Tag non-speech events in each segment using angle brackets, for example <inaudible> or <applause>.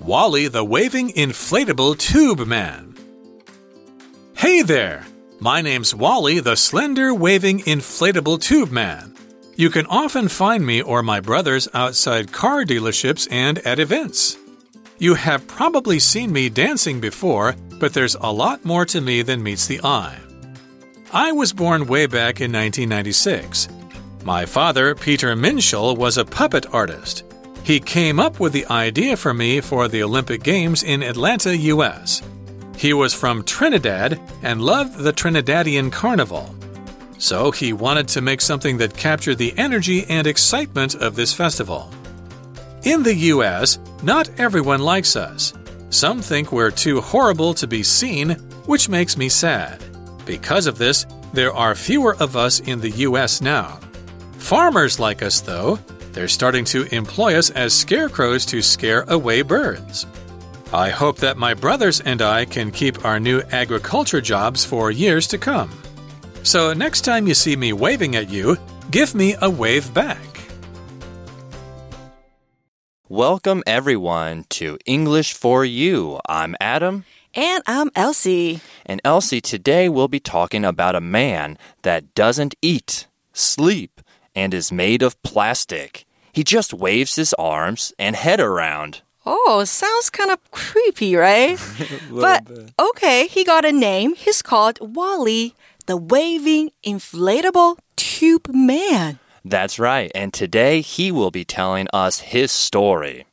Wally the Waving Inflatable Tube Man. Hey there! My name's Wally the Slender Waving Inflatable Tube Man. You can often find me or my brothers outside car dealerships and at events. You have probably seen me dancing before, but there's a lot more to me than meets the eye. I was born way back in 1996. My father, Peter Minshall, was a puppet artist. He came up with the idea for me for the Olympic Games in Atlanta, US. He was from Trinidad and loved the Trinidadian Carnival. So he wanted to make something that captured the energy and excitement of this festival. In the US, not everyone likes us. Some think we're too horrible to be seen, which makes me sad. Because of this, there are fewer of us in the US now. Farmers like us, though. They're starting to employ us as scarecrows to scare away birds. I hope that my brothers and I can keep our new agriculture jobs for years to come. So, next time you see me waving at you, give me a wave back. Welcome, everyone, to English for You. I'm Adam. And I'm Elsie. And Elsie, today we'll be talking about a man that doesn't eat, sleep, and is made of plastic. He just waves his arms and head around. Oh, sounds kind of creepy, right? <laughs> but bit. okay, he got a name. He's called Wally, the waving inflatable tube man. That's right. And today he will be telling us his story.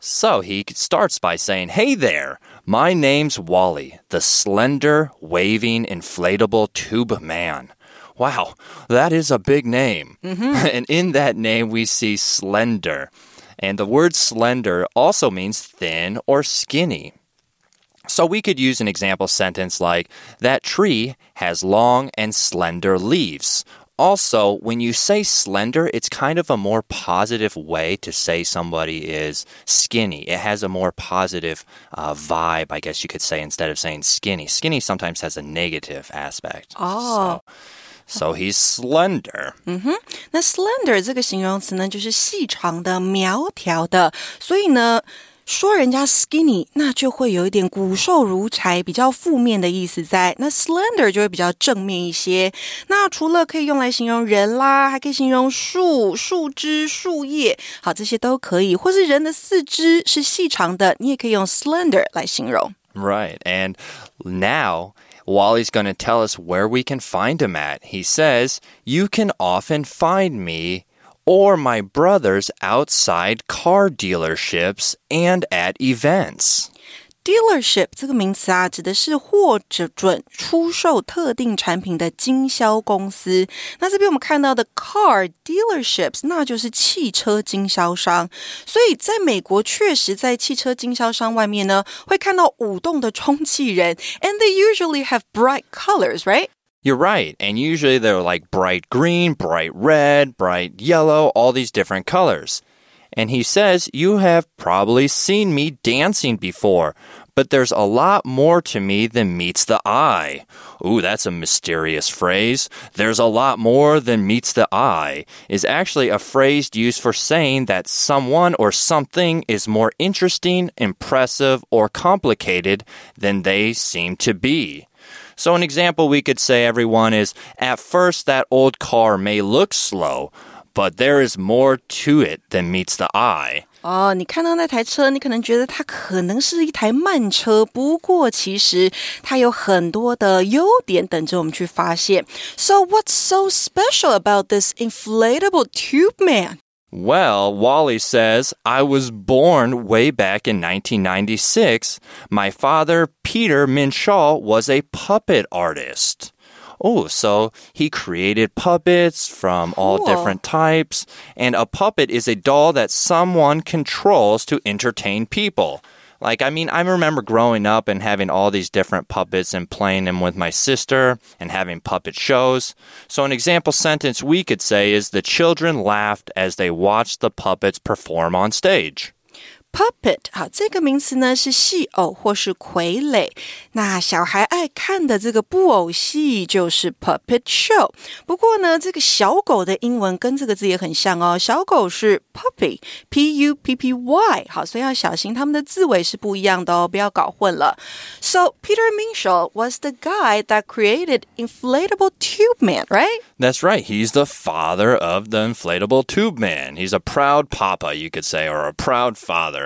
So he starts by saying, Hey there, my name's Wally, the slender, waving, inflatable tube man. Wow, that is a big name. <laughs> and in that name, we see slender. And the word slender also means thin or skinny. So we could use an example sentence like, That tree has long and slender leaves. Also, when you say slender, it's kind of a more positive way to say somebody is skinny. It has a more positive uh, vibe, I guess you could say, instead of saying skinny. Skinny sometimes has a negative aspect. Oh. So, so he's slender. 那 slender 这个形容词呢，就是细长的、苗条的，所以呢。说人家 skinny，那就会有一点骨瘦如柴，比较负面的意思在。那 slender 就会比较正面一些。那除了可以用来形容人啦，还可以形容树、树枝、树叶，好，这些都可以。或是人的四肢是细长的，你也可以用 slender 来形容。 Right. And now Wally's going to tell us where we can find him at. He says, You can often find me or my brothers outside car dealerships and at events. Dealership 这个名词啊，指的是或者准出售特定产品的经销公司。那这边我们看到的 car dealerships，那就是汽车经销商。所以在美国，确实在汽车经销商外面呢，会看到舞动的充气人，and they usually have bright colors, right? You're right. And usually they're like bright green, bright red, bright yellow, all these different colors. And he says, You have probably seen me dancing before, but there's a lot more to me than meets the eye. Ooh, that's a mysterious phrase. There's a lot more than meets the eye is actually a phrase used for saying that someone or something is more interesting, impressive, or complicated than they seem to be. So, an example we could say, everyone, is at first that old car may look slow, but there is more to it than meets the eye. 哦，你看到那台车，你可能觉得它可能是一台慢车，不过其实它有很多的优点等着我们去发现。So what's so special about this inflatable tube man? Well, Wally says, I was born way back in 1996. My father, Peter Minshall, was a puppet artist. Oh, so he created puppets from all Cool. different types. And a puppet is a doll that someone controls to entertain people. Like, I mean, I remember growing up and having all these different puppets and playing them with my sister and having puppet shows. So, an example sentence we could say is the children laughed as they watched the puppets perform on stage puppet，好，这个名词呢是戏偶或是傀儡。那小孩爱看的这个布偶戏就是 puppet show。不过呢，这个小狗的英文跟这个字也很像哦，小狗是 puppy，p u p p y，好，所以要小心它们的字尾是不一样的哦，不要搞混了。So Peter Minshall was the guy that created inflatable tube man, right? That's right. He's the father of the inflatable tube man. He's a proud papa, you could say, or a proud father.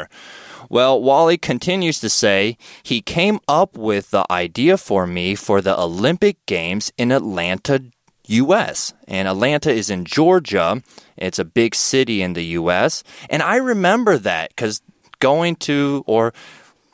Well, Wally continues to say he came up with the idea for me for the Olympic Games in Atlanta, US. And Atlanta is in Georgia. It's a big city in the US. And I remember that because going to or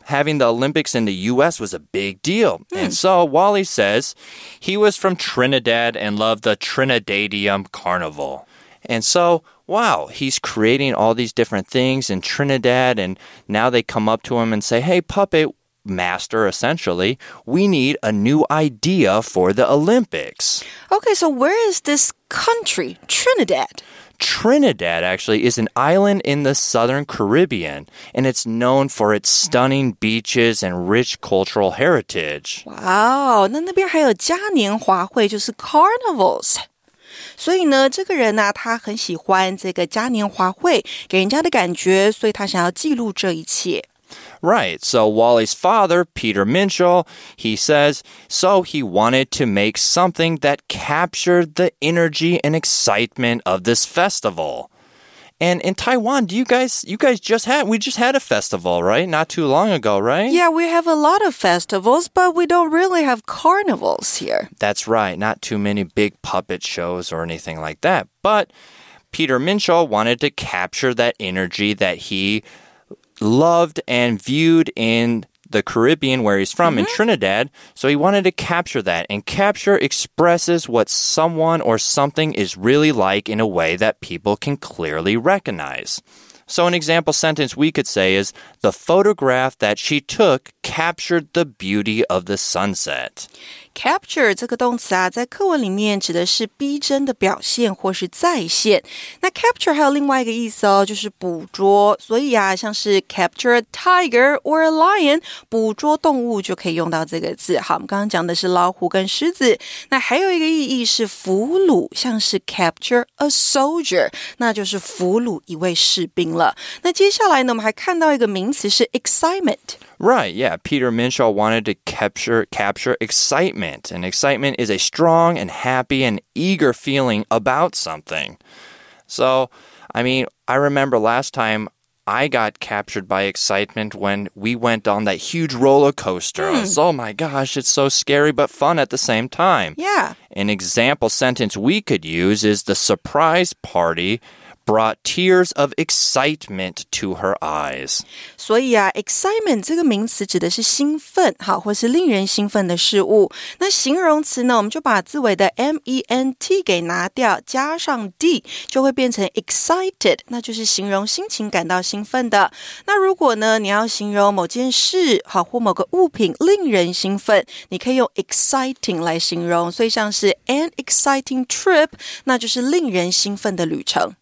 having the Olympics in the US was a big deal. Hmm. And so Wally says he was from Trinidad and loved the Trinidadian Carnival. And so, wow, he's creating all these different things in Trinidad. And now they come up to him and say, hey, puppet master, essentially, we need a new idea for the Olympics. Okay, so where is this country, Trinidad? Trinidad actually is an island in the southern Caribbean, and it's known for its stunning beaches and rich cultural heritage. 哇哦，那那边还有嘉年华会，就是 carnivals。 所以呢，这个人呢、他很喜欢这个嘉年华会给人家的感觉，所以他想要记录这一切。 Right. So Wally's father, Peter Minshall, he says, so he wanted to make something that captured the energy and excitement of this festival. And in Taiwan, do you guys you guys just had we just had a festival, right? Not too long ago, right? Yeah, we have a lot of festivals, but we don't really have carnivals here. That's right. Not too many big puppet shows or anything like that. But Peter Minshall wanted to capture that energy that he loved and viewed in the Caribbean where he's from in mm-hmm. Trinidad. So he wanted to capture that. And capture expresses what someone or something is really like in a way that people can clearly recognize. So, an example sentence we could say is The photograph that she took captured the beauty of the sunset. Capture 这个动词啊，在课文里面指的是逼真的表现或是再现。那 capture 还有另外一个意思哦，就是捕捉。所以啊，像是 capture a tiger or a lion，捕捉动物就可以用到这个字。好，我们刚刚讲的是老虎跟狮子。那还有一个意义是俘虏，像是 capture a soldier，那就是俘虏一位士兵了。那接下来呢，我们还看到一个名词是 excitement。Right, yeah. Peter Minshall wanted to capture capture excitement. And excitement is a strong and happy and eager feeling about something. So, I mean, I remember last time I got captured by excitement when we went on that huge roller coaster. I hmm. was, oh my gosh, it's so scary but fun at the same time. Yeah. An example sentence we could use is the surprise party brought tears of excitement to her eyes. 所以啊，excitement 这个名词指的是兴奋，好，或是令人兴奋的事物。那形容词呢，我们就把字尾的 m e n t 给拿掉，加上 d 就会变成 excited，那就是形容心情感到兴奋的。那如果呢，你要形容某件事，好或某个物品令人兴奋，你可以用 exciting 来形容。所以像是 an exciting trip，那就是令人兴奋的旅程。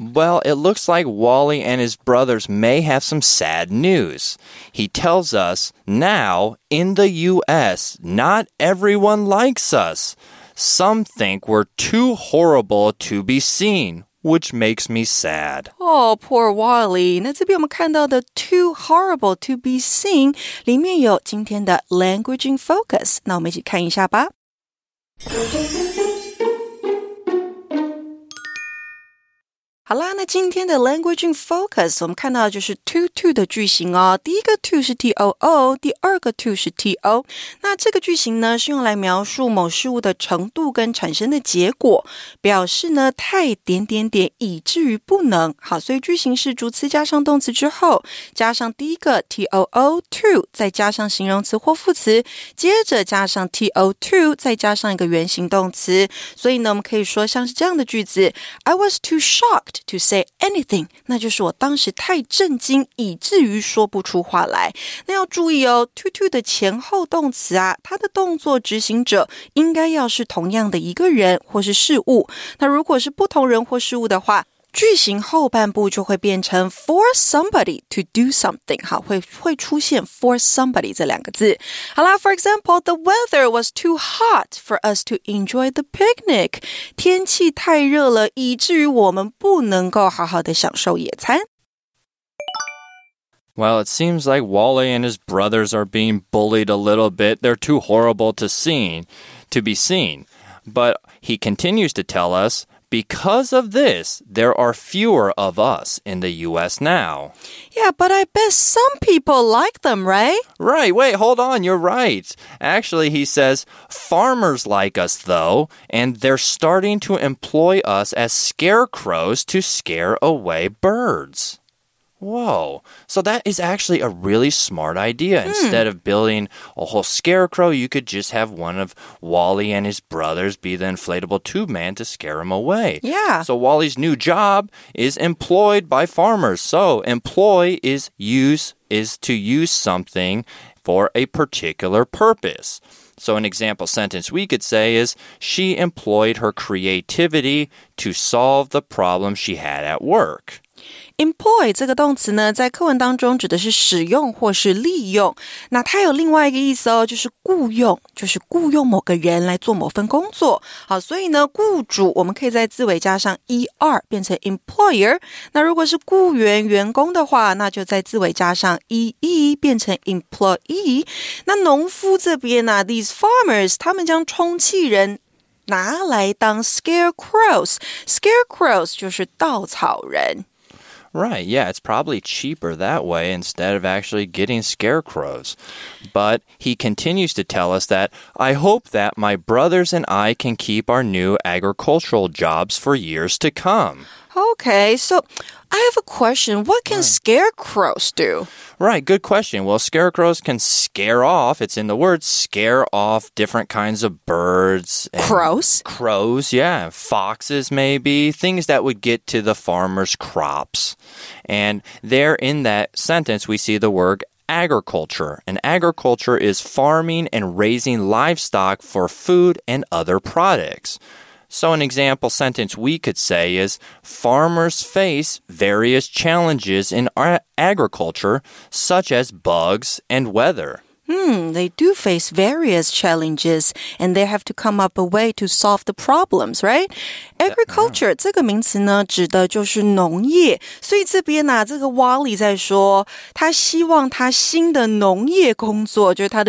Well, it looks like Wally and his brothers may have some sad news. He tells us now in the US, not everyone likes us. Some think we're too horrible to be seen, which makes me sad. 哦、p o o r Wally。那这边我们看到的 "too horrible to be seen" 里面有今天的 language in focus，那我们一起看一下吧。 好啦，那今天的 language in focus，我们看到的就是 to to 的句型哦。第一个 to 是 t o o，第二个 to 是 t o。那这个句型呢，是用来描述某事物的程度跟产生的结果，表示呢太点点点以至于不能。好，所以句型是主词加上动词之后，加上第一个 t o o to，再加上形容词或副词，接着加上 t o to，再加上一个原形动词。所以呢，我们可以说像是这样的句子：I was too shocked to say anything，那就是我当时太震惊，以至于说不出话来。那要注意哦，to to 的前后动词啊，它的动作执行者应该要是同样的一个人或是事物。那如果是不同人或事物的话，句型后半部就会变成 for somebody to do something，好，会会出现 for somebody 这两个字。好啦，For example，the weather was too hot for us to enjoy the picnic。天气太热了，以至于我们不能够好好的享受野餐。Well, it seems like Wally and his brothers are being bullied a little bit. They're too horrible to seen to be seen. But he continues to tell us because of this, there are fewer of us in the US now. Yeah, but I bet some people like them, right? Right, wait, hold on, you're right. Actually, he says farmers like us though, and they're starting to employ us as scarecrows to scare away birds. Whoa. So that is actually a really smart idea. Hmm. Instead of building a whole scarecrow, you could just have one of Wally and his brothers be the inflatable tube man to scare him away. Yeah. So Wally's new job is employed by farmers. So employ is use is to use something for a particular purpose. So an example sentence we could say is she employed her creativity to solve the problem she had at work. Employ 这个动词呢，在课文当中指的是使用或是利用。那它有另外一个意思哦，就是雇佣，就是雇佣某个人来做某份工作。好，所以呢，雇主我们可以在字尾加上 er 变成 employer。那如果是雇员、员工的话，那就在字尾加上 ee 变成 employee。那农夫这边呢、t h e s e farmers 他们将充气人。拿来当 scarecrows，scarecrows 就是稻草人。Right, yeah, it's probably cheaper that way instead of actually getting scarecrows. But he continues to tell us that I hope that my brothers and I can keep our new agricultural jobs for years to come. Okay, so I have a question. What can scarecrows do? Right, good question. Well, scarecrows can scare off, it's in the word, scare off different kinds of birds. and- Crows? Crows, yeah. Foxes, maybe. Things that would get to the farmer's crops. And there in that sentence, we see the word agriculture. And agriculture is farming and raising livestock for food and other products. So, an example sentence we could say is Farmers face various challenges in agriculture, such as bugs and weather hmm, they do face various challenges and they have to come up a way to solve the problems, right? Agriculture 这个名词呢，指的就是农业，所以这边呢、啊，这个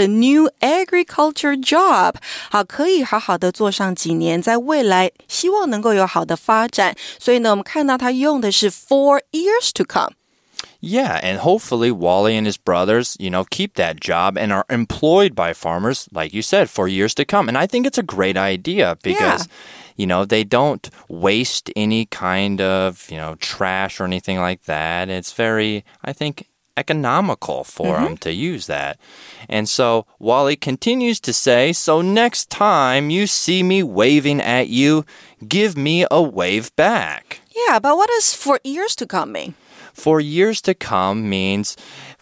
new agriculture job，好，可以好好的做上几年，在未来希望能够有好的发展。所以呢，我们看到他用的是 for years to come。Yeah, and hopefully Wally and his brothers, you know, keep that job and are employed by farmers, like you said, for years to come. And I think it's a great idea because, you know, they don't waste any kind of, you know, trash or anything like that. It's very, I think, economical for mm-hmm. them to use that. And so Wally continues to say, So next time you see me waving at you, give me a wave back. Yeah, but what does for years to come mean? For years to come means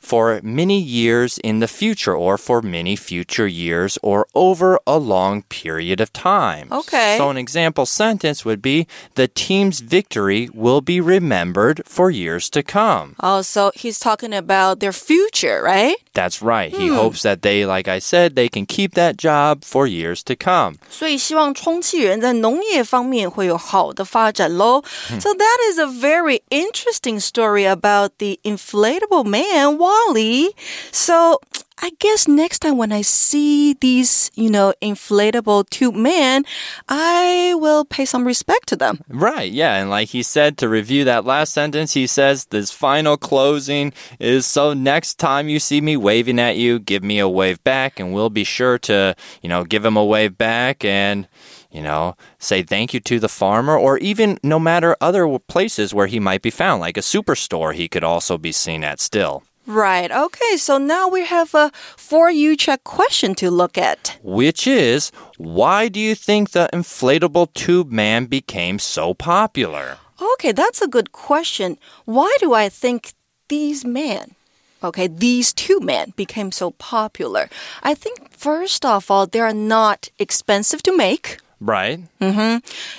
for many years in the future or for many future years or over a long period of time. Okay. So an example sentence would be the team's victory will be remembered for years to come. Oh, so he's talking about their future, right? That's right. He hopes that they like I said they can keep that job for years to come. 所以希望充气人在农业方面会有好的发展喽。So that is a very interesting story about the inflatable man, Wally. So I guess next time when I see these, you know, inflatable tube men, I will pay some respect to them. Right, yeah. And like he said, to review that last sentence, he says this final closing is so next time you see me waving at you, give me a wave back, and we'll be sure to, you know, give him a wave back and, you know, say thank you to the farmer, or even no matter other places where he might be found, like a superstore, he could also be seen at still. Right. Okay. So now we have a for you check question to look at. Which is, why do you think the inflatable tube man became so popular? Okay, that's a good question. Why do I think these men, okay, these two men became so popular? I think, first of all, they're not expensive to make Right? Mm-hmm.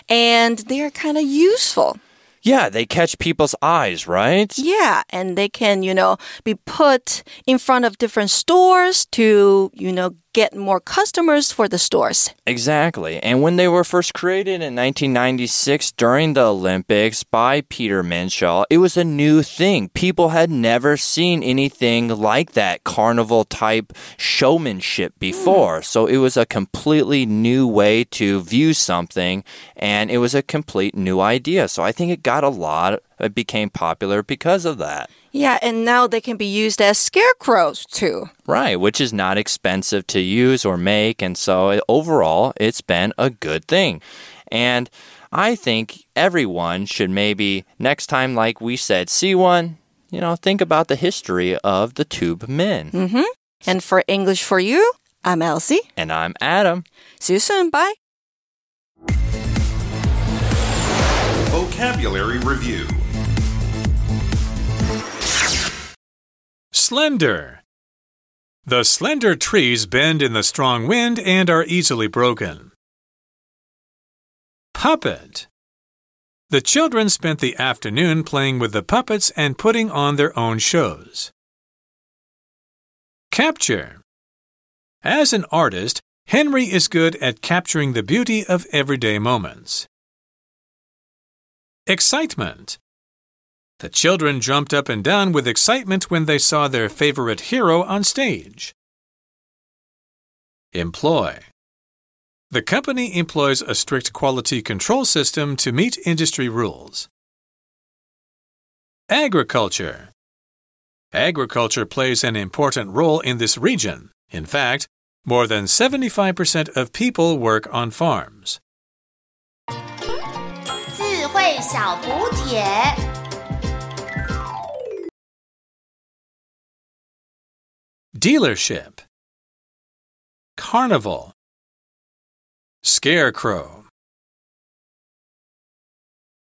and they're kind of useful. Yeah, they catch people's eyes, right? Yeah, and they can, you know, be put in front of different stores to, you know, get more customers for the stores. Exactly. And when they were first created in 1996 during the Olympics by Peter Minshall, it was a new thing. People had never seen anything like that carnival type showmanship before. Mm. So it was a completely new way to view something and it was a complete new idea. So I think it got a lot, it became popular because of that. Yeah, and now they can be used as scarecrows too. Right, which is not expensive to use or make. And so overall, it's been a good thing. And I think everyone should maybe, next time, like we said, see one, you know, think about the history of the tube men. Mm-hmm. And for English for You, I'm Elsie. And I'm Adam. See you soon. Bye. Vocabulary Review Slender. The slender trees bend in the strong wind and are easily broken. Puppet. The children spent the afternoon playing with the puppets and putting on their own shows. Capture. As an artist, Henry is good at capturing the beauty of everyday moments. Excitement. The children jumped up and down with excitement when they saw their favorite hero on stage. Employ. The company employs a strict quality control system to meet industry rules. Agriculture. Agriculture plays an important role in this region. In fact, more than 75% of people work on farms. 智慧小补帖。Dealership Carnival Scarecrow